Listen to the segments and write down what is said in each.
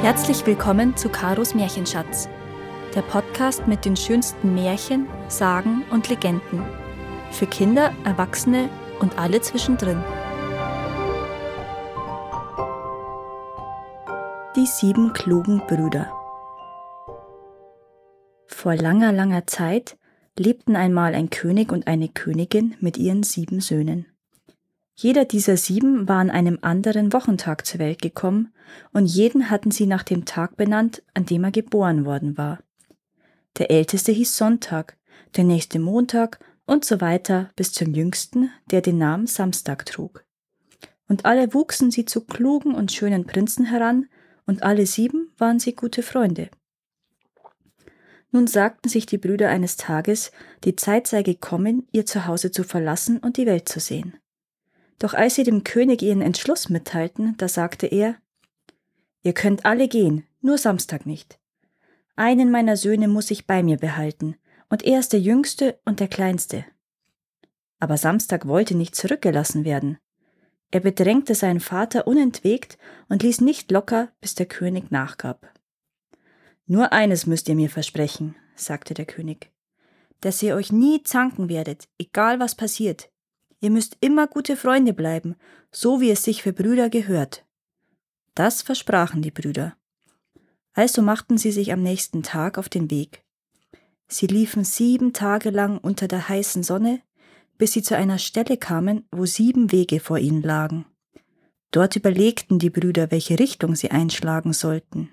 Herzlich willkommen zu Karos Märchenschatz, der Podcast mit den schönsten Märchen, Sagen und Legenden. Für Kinder, Erwachsene und alle zwischendrin. Die sieben klugen Brüder. Vor langer, langer Zeit lebten einmal ein König und eine Königin mit ihren sieben Söhnen. Jeder dieser sieben war an einem anderen Wochentag zur Welt gekommen, und jeden hatten sie nach dem Tag benannt, an dem er geboren worden war. Der älteste hieß Sonntag, der nächste Montag und so weiter bis zum jüngsten, der den Namen Samstag trug. Und alle wuchsen sie zu klugen und schönen Prinzen heran, und alle sieben waren sie gute Freunde. Nun sagten sich die Brüder eines Tages, die Zeit sei gekommen, ihr Zuhause zu verlassen und die Welt zu sehen. Doch als sie dem König ihren Entschluss mitteilten, da sagte er, Ihr könnt alle gehen, nur Samstag nicht. Einen meiner Söhne muss ich bei mir behalten, und er ist der jüngste und der kleinste. Aber Samstag wollte nicht zurückgelassen werden. Er bedrängte seinen Vater unentwegt und ließ nicht locker, bis der König nachgab. Nur eines müsst ihr mir versprechen, sagte der König, dass ihr euch nie zanken werdet, egal was passiert. Ihr müsst immer gute Freunde bleiben, so wie es sich für Brüder gehört. Das versprachen die Brüder. Also machten sie sich am nächsten Tag auf den Weg. Sie liefen sieben Tage lang unter der heißen Sonne, bis sie zu einer Stelle kamen, wo sieben Wege vor ihnen lagen. Dort überlegten die Brüder, welche Richtung sie einschlagen sollten.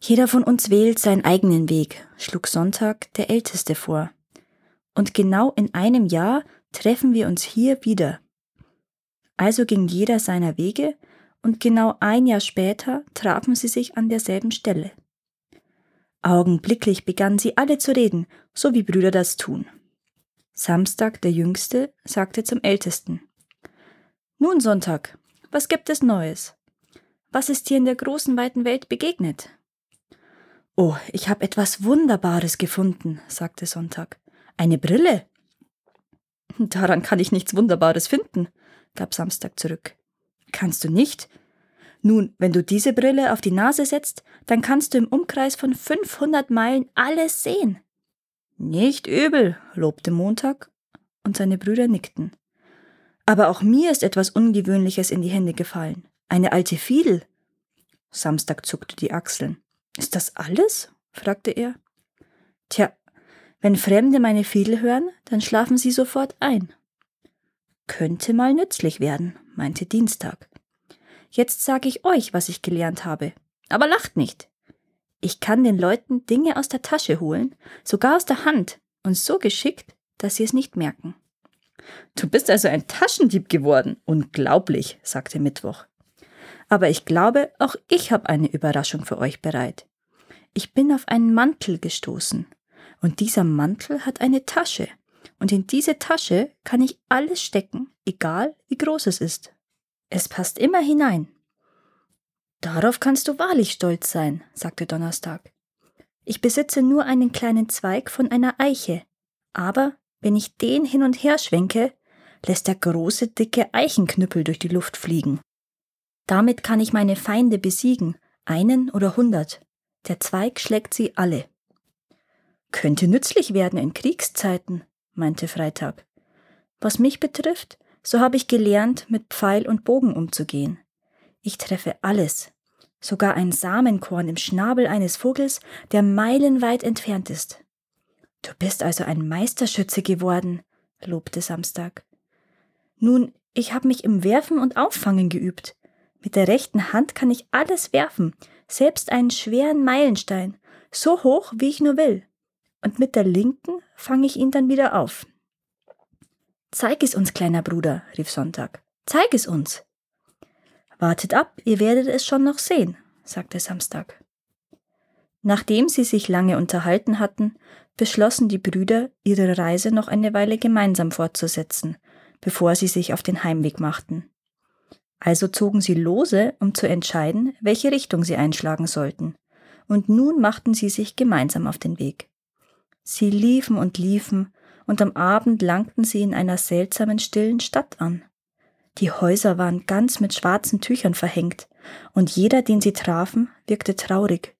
Jeder von uns wählt seinen eigenen Weg, schlug Sonntag der Älteste vor und genau in einem Jahr treffen wir uns hier wieder. Also ging jeder seiner Wege, und genau ein Jahr später trafen sie sich an derselben Stelle. Augenblicklich begannen sie alle zu reden, so wie Brüder das tun. Samstag, der Jüngste, sagte zum Ältesten Nun, Sonntag, was gibt es Neues? Was ist dir in der großen weiten Welt begegnet? Oh, ich habe etwas Wunderbares gefunden, sagte Sonntag. Eine Brille? Daran kann ich nichts Wunderbares finden, gab Samstag zurück. Kannst du nicht? Nun, wenn du diese Brille auf die Nase setzt, dann kannst du im Umkreis von 500 Meilen alles sehen. Nicht übel, lobte Montag, und seine Brüder nickten. Aber auch mir ist etwas Ungewöhnliches in die Hände gefallen. Eine alte Fiedel. Samstag zuckte die Achseln. Ist das alles? fragte er. Tja, wenn Fremde meine Fiedel hören, dann schlafen sie sofort ein. Könnte mal nützlich werden, meinte Dienstag. Jetzt sage ich euch, was ich gelernt habe. Aber lacht nicht. Ich kann den Leuten Dinge aus der Tasche holen, sogar aus der Hand, und so geschickt, dass sie es nicht merken. Du bist also ein Taschendieb geworden. Unglaublich, sagte Mittwoch. Aber ich glaube, auch ich habe eine Überraschung für euch bereit. Ich bin auf einen Mantel gestoßen. Und dieser Mantel hat eine Tasche. Und in diese Tasche kann ich alles stecken, egal wie groß es ist. Es passt immer hinein. Darauf kannst du wahrlich stolz sein, sagte Donnerstag. Ich besitze nur einen kleinen Zweig von einer Eiche, aber wenn ich den hin und her schwenke, lässt der große, dicke Eichenknüppel durch die Luft fliegen. Damit kann ich meine Feinde besiegen, einen oder hundert. Der Zweig schlägt sie alle. Könnte nützlich werden in Kriegszeiten, meinte Freitag. Was mich betrifft, so habe ich gelernt, mit Pfeil und Bogen umzugehen. Ich treffe alles, sogar ein Samenkorn im Schnabel eines Vogels, der meilenweit entfernt ist. Du bist also ein Meisterschütze geworden, lobte Samstag. Nun, ich habe mich im Werfen und Auffangen geübt. Mit der rechten Hand kann ich alles werfen, selbst einen schweren Meilenstein, so hoch, wie ich nur will und mit der linken fange ich ihn dann wieder auf. Zeig es uns, kleiner Bruder, rief Sonntag. Zeig es uns. Wartet ab, ihr werdet es schon noch sehen, sagte Samstag. Nachdem sie sich lange unterhalten hatten, beschlossen die Brüder, ihre Reise noch eine Weile gemeinsam fortzusetzen, bevor sie sich auf den Heimweg machten. Also zogen sie lose, um zu entscheiden, welche Richtung sie einschlagen sollten, und nun machten sie sich gemeinsam auf den Weg. Sie liefen und liefen, und am Abend langten sie in einer seltsamen stillen Stadt an. Die Häuser waren ganz mit schwarzen Tüchern verhängt, und jeder, den sie trafen, wirkte traurig.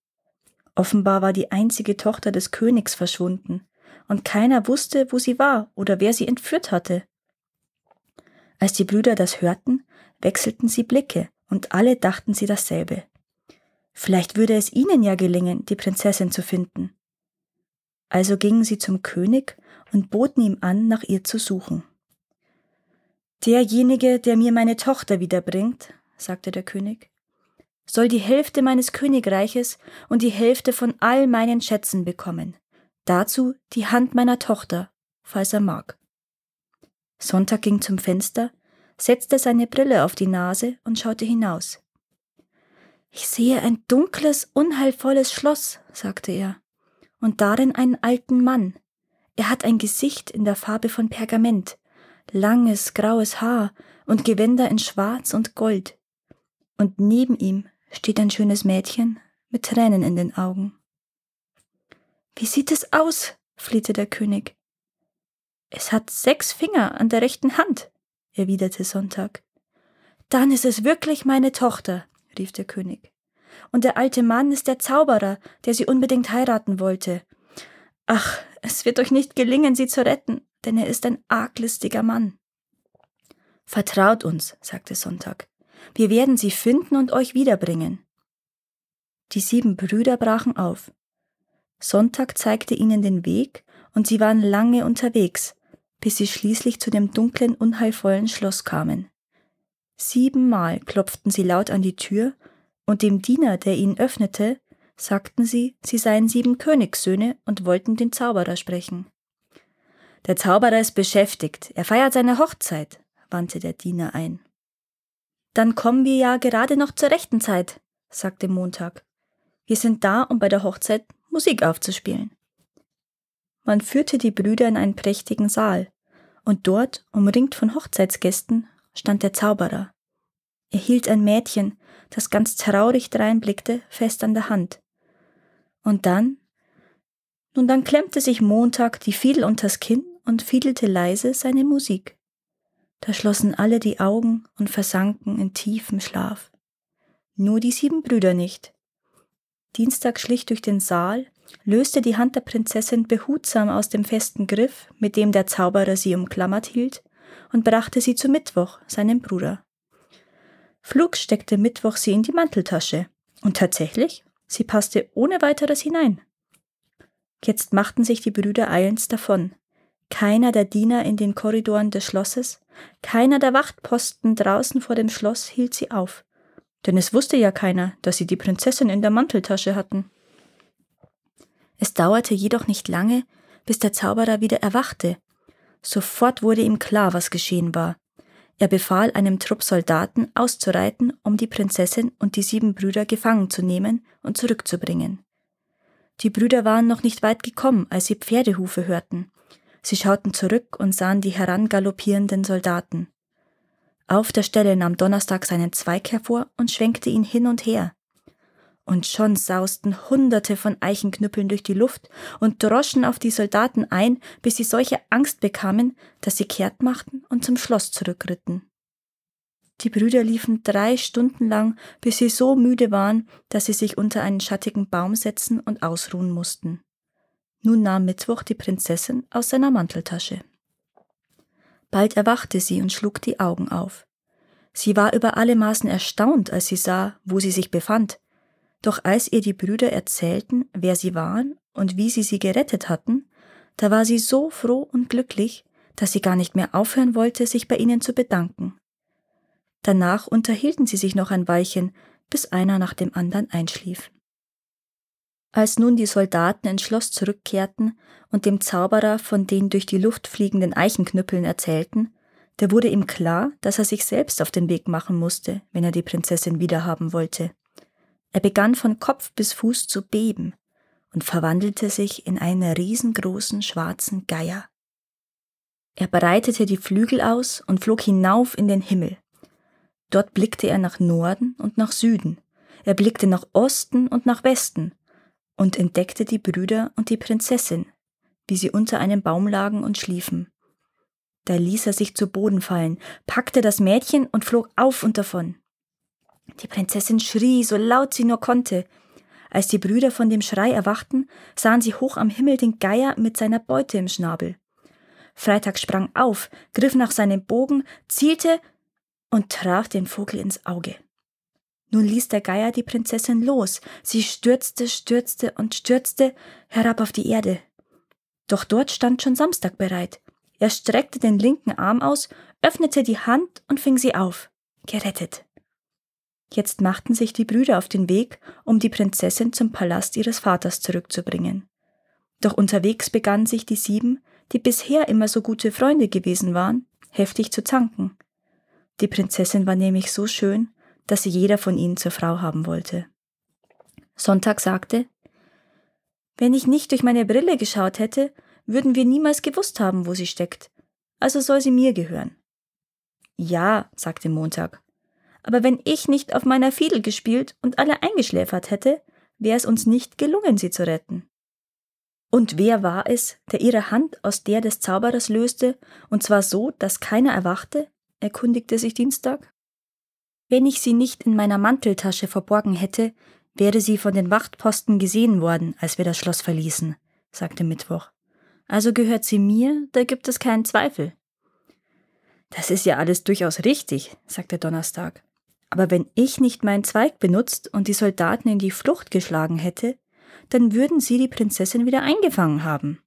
Offenbar war die einzige Tochter des Königs verschwunden, und keiner wusste, wo sie war oder wer sie entführt hatte. Als die Brüder das hörten, wechselten sie Blicke, und alle dachten sie dasselbe. Vielleicht würde es ihnen ja gelingen, die Prinzessin zu finden. Also gingen sie zum König und boten ihm an, nach ihr zu suchen. Derjenige, der mir meine Tochter wiederbringt, sagte der König, soll die Hälfte meines Königreiches und die Hälfte von all meinen Schätzen bekommen. Dazu die Hand meiner Tochter, falls er mag. Sonntag ging zum Fenster, setzte seine Brille auf die Nase und schaute hinaus. Ich sehe ein dunkles, unheilvolles Schloss, sagte er, und darin einen alten Mann. Er hat ein Gesicht in der Farbe von Pergament, langes graues Haar und Gewänder in Schwarz und Gold. Und neben ihm steht ein schönes Mädchen mit Tränen in den Augen. Wie sieht es aus? flehte der König. Es hat sechs Finger an der rechten Hand, erwiderte Sonntag. Dann ist es wirklich meine Tochter, rief der König. Und der alte Mann ist der Zauberer, der sie unbedingt heiraten wollte. Ach, es wird euch nicht gelingen, sie zu retten, denn er ist ein arglistiger Mann. Vertraut uns, sagte Sonntag. Wir werden sie finden und euch wiederbringen. Die sieben Brüder brachen auf. Sonntag zeigte ihnen den Weg, und sie waren lange unterwegs, bis sie schließlich zu dem dunklen, unheilvollen Schloss kamen. Siebenmal klopften sie laut an die Tür, und dem Diener, der ihnen öffnete, sagten sie, sie seien sieben Königssöhne und wollten den Zauberer sprechen. Der Zauberer ist beschäftigt, er feiert seine Hochzeit, wandte der Diener ein. Dann kommen wir ja gerade noch zur rechten Zeit, sagte Montag. Wir sind da, um bei der Hochzeit Musik aufzuspielen. Man führte die Brüder in einen prächtigen Saal, und dort, umringt von Hochzeitsgästen, stand der Zauberer. Er hielt ein Mädchen, das ganz traurig dreinblickte, fest an der Hand. Und dann? Nun, dann klemmte sich Montag die Fiedel unters Kinn und fiedelte leise seine Musik. Da schlossen alle die Augen und versanken in tiefem Schlaf. Nur die sieben Brüder nicht. Dienstag schlich durch den Saal, löste die Hand der Prinzessin behutsam aus dem festen Griff, mit dem der Zauberer sie umklammert hielt, und brachte sie zu Mittwoch, seinem Bruder. Flug steckte Mittwoch sie in die Manteltasche, und tatsächlich, sie passte ohne weiteres hinein. Jetzt machten sich die Brüder eilends davon. Keiner der Diener in den Korridoren des Schlosses, keiner der Wachtposten draußen vor dem Schloss hielt sie auf, denn es wusste ja keiner, dass sie die Prinzessin in der Manteltasche hatten. Es dauerte jedoch nicht lange, bis der Zauberer wieder erwachte. Sofort wurde ihm klar, was geschehen war. Er befahl einem Trupp Soldaten auszureiten, um die Prinzessin und die sieben Brüder gefangen zu nehmen und zurückzubringen. Die Brüder waren noch nicht weit gekommen, als sie Pferdehufe hörten. Sie schauten zurück und sahen die herangaloppierenden Soldaten. Auf der Stelle nahm Donnerstag seinen Zweig hervor und schwenkte ihn hin und her und schon sausten Hunderte von Eichenknüppeln durch die Luft und droschen auf die Soldaten ein, bis sie solche Angst bekamen, dass sie kehrt machten und zum Schloss zurückritten. Die Brüder liefen drei Stunden lang, bis sie so müde waren, dass sie sich unter einen schattigen Baum setzen und ausruhen mussten. Nun nahm Mittwoch die Prinzessin aus seiner Manteltasche. Bald erwachte sie und schlug die Augen auf. Sie war über alle Maßen erstaunt, als sie sah, wo sie sich befand, doch als ihr die Brüder erzählten, wer sie waren und wie sie sie gerettet hatten, da war sie so froh und glücklich, dass sie gar nicht mehr aufhören wollte, sich bei ihnen zu bedanken. Danach unterhielten sie sich noch ein Weilchen, bis einer nach dem anderen einschlief. Als nun die Soldaten ins Schloss zurückkehrten und dem Zauberer von den durch die Luft fliegenden Eichenknüppeln erzählten, da wurde ihm klar, dass er sich selbst auf den Weg machen musste, wenn er die Prinzessin wiederhaben wollte. Er begann von Kopf bis Fuß zu beben und verwandelte sich in einen riesengroßen schwarzen Geier. Er breitete die Flügel aus und flog hinauf in den Himmel. Dort blickte er nach Norden und nach Süden, er blickte nach Osten und nach Westen und entdeckte die Brüder und die Prinzessin, wie sie unter einem Baum lagen und schliefen. Da ließ er sich zu Boden fallen, packte das Mädchen und flog auf und davon. Die Prinzessin schrie, so laut sie nur konnte. Als die Brüder von dem Schrei erwachten, sahen sie hoch am Himmel den Geier mit seiner Beute im Schnabel. Freitag sprang auf, griff nach seinem Bogen, zielte und traf den Vogel ins Auge. Nun ließ der Geier die Prinzessin los. Sie stürzte, stürzte und stürzte herab auf die Erde. Doch dort stand schon Samstag bereit. Er streckte den linken Arm aus, öffnete die Hand und fing sie auf. Gerettet. Jetzt machten sich die Brüder auf den Weg, um die Prinzessin zum Palast ihres Vaters zurückzubringen. Doch unterwegs begannen sich die sieben, die bisher immer so gute Freunde gewesen waren, heftig zu zanken. Die Prinzessin war nämlich so schön, dass sie jeder von ihnen zur Frau haben wollte. Sonntag sagte, wenn ich nicht durch meine Brille geschaut hätte, würden wir niemals gewusst haben, wo sie steckt. Also soll sie mir gehören. Ja, sagte Montag. Aber wenn ich nicht auf meiner Fiedel gespielt und alle eingeschläfert hätte, wäre es uns nicht gelungen, sie zu retten. Und wer war es, der ihre Hand aus der des Zauberers löste, und zwar so, dass keiner erwachte? erkundigte sich Dienstag. Wenn ich sie nicht in meiner Manteltasche verborgen hätte, wäre sie von den Wachtposten gesehen worden, als wir das Schloss verließen, sagte Mittwoch. Also gehört sie mir, da gibt es keinen Zweifel. Das ist ja alles durchaus richtig, sagte Donnerstag. Aber wenn ich nicht meinen Zweig benutzt und die Soldaten in die Flucht geschlagen hätte, dann würden sie die Prinzessin wieder eingefangen haben.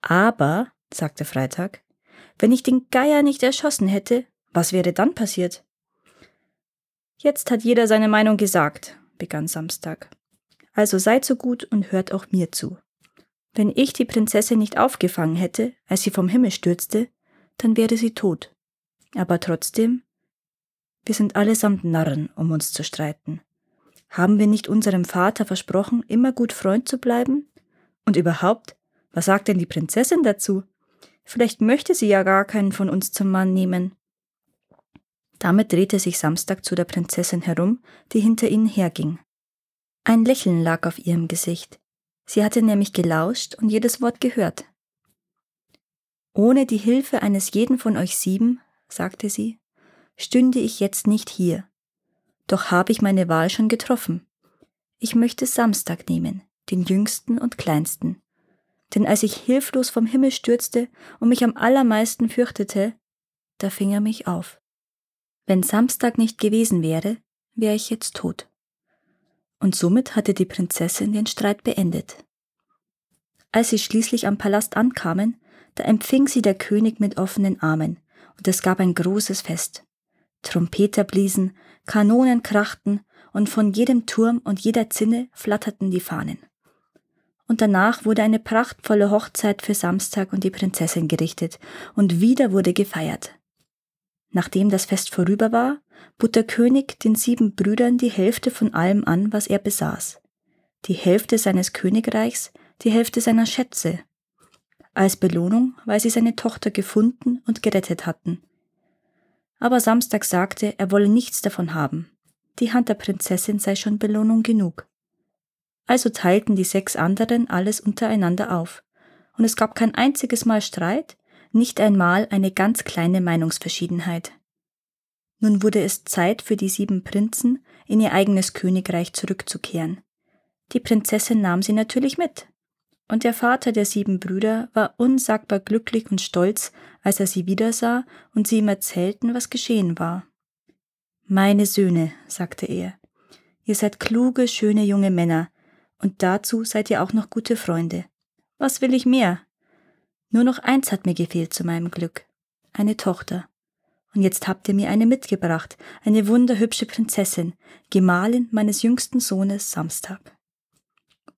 Aber, sagte Freitag, wenn ich den Geier nicht erschossen hätte, was wäre dann passiert? Jetzt hat jeder seine Meinung gesagt, begann Samstag. Also seid so gut und hört auch mir zu. Wenn ich die Prinzessin nicht aufgefangen hätte, als sie vom Himmel stürzte, dann wäre sie tot. Aber trotzdem, wir sind allesamt Narren, um uns zu streiten. Haben wir nicht unserem Vater versprochen, immer gut Freund zu bleiben? Und überhaupt, was sagt denn die Prinzessin dazu? Vielleicht möchte sie ja gar keinen von uns zum Mann nehmen. Damit drehte sich Samstag zu der Prinzessin herum, die hinter ihnen herging. Ein Lächeln lag auf ihrem Gesicht. Sie hatte nämlich gelauscht und jedes Wort gehört. Ohne die Hilfe eines jeden von euch sieben, sagte sie, stünde ich jetzt nicht hier. Doch habe ich meine Wahl schon getroffen. Ich möchte Samstag nehmen, den jüngsten und kleinsten. Denn als ich hilflos vom Himmel stürzte und mich am allermeisten fürchtete, da fing er mich auf. Wenn Samstag nicht gewesen wäre, wäre ich jetzt tot. Und somit hatte die Prinzessin den Streit beendet. Als sie schließlich am Palast ankamen, da empfing sie der König mit offenen Armen, und es gab ein großes Fest. Trompeter bliesen, Kanonen krachten, und von jedem Turm und jeder Zinne flatterten die Fahnen. Und danach wurde eine prachtvolle Hochzeit für Samstag und die Prinzessin gerichtet, und wieder wurde gefeiert. Nachdem das Fest vorüber war, bot der König den sieben Brüdern die Hälfte von allem an, was er besaß. Die Hälfte seines Königreichs, die Hälfte seiner Schätze. Als Belohnung, weil sie seine Tochter gefunden und gerettet hatten. Aber Samstag sagte, er wolle nichts davon haben. Die Hand der Prinzessin sei schon Belohnung genug. Also teilten die sechs anderen alles untereinander auf, und es gab kein einziges Mal Streit, nicht einmal eine ganz kleine Meinungsverschiedenheit. Nun wurde es Zeit für die sieben Prinzen, in ihr eigenes Königreich zurückzukehren. Die Prinzessin nahm sie natürlich mit. Und der Vater der sieben Brüder war unsagbar glücklich und stolz, als er sie wiedersah und sie ihm erzählten, was geschehen war. Meine Söhne, sagte er, ihr seid kluge, schöne junge Männer, und dazu seid ihr auch noch gute Freunde. Was will ich mehr? Nur noch eins hat mir gefehlt zu meinem Glück. Eine Tochter. Und jetzt habt ihr mir eine mitgebracht, eine wunderhübsche Prinzessin, Gemahlin meines jüngsten Sohnes Samstag.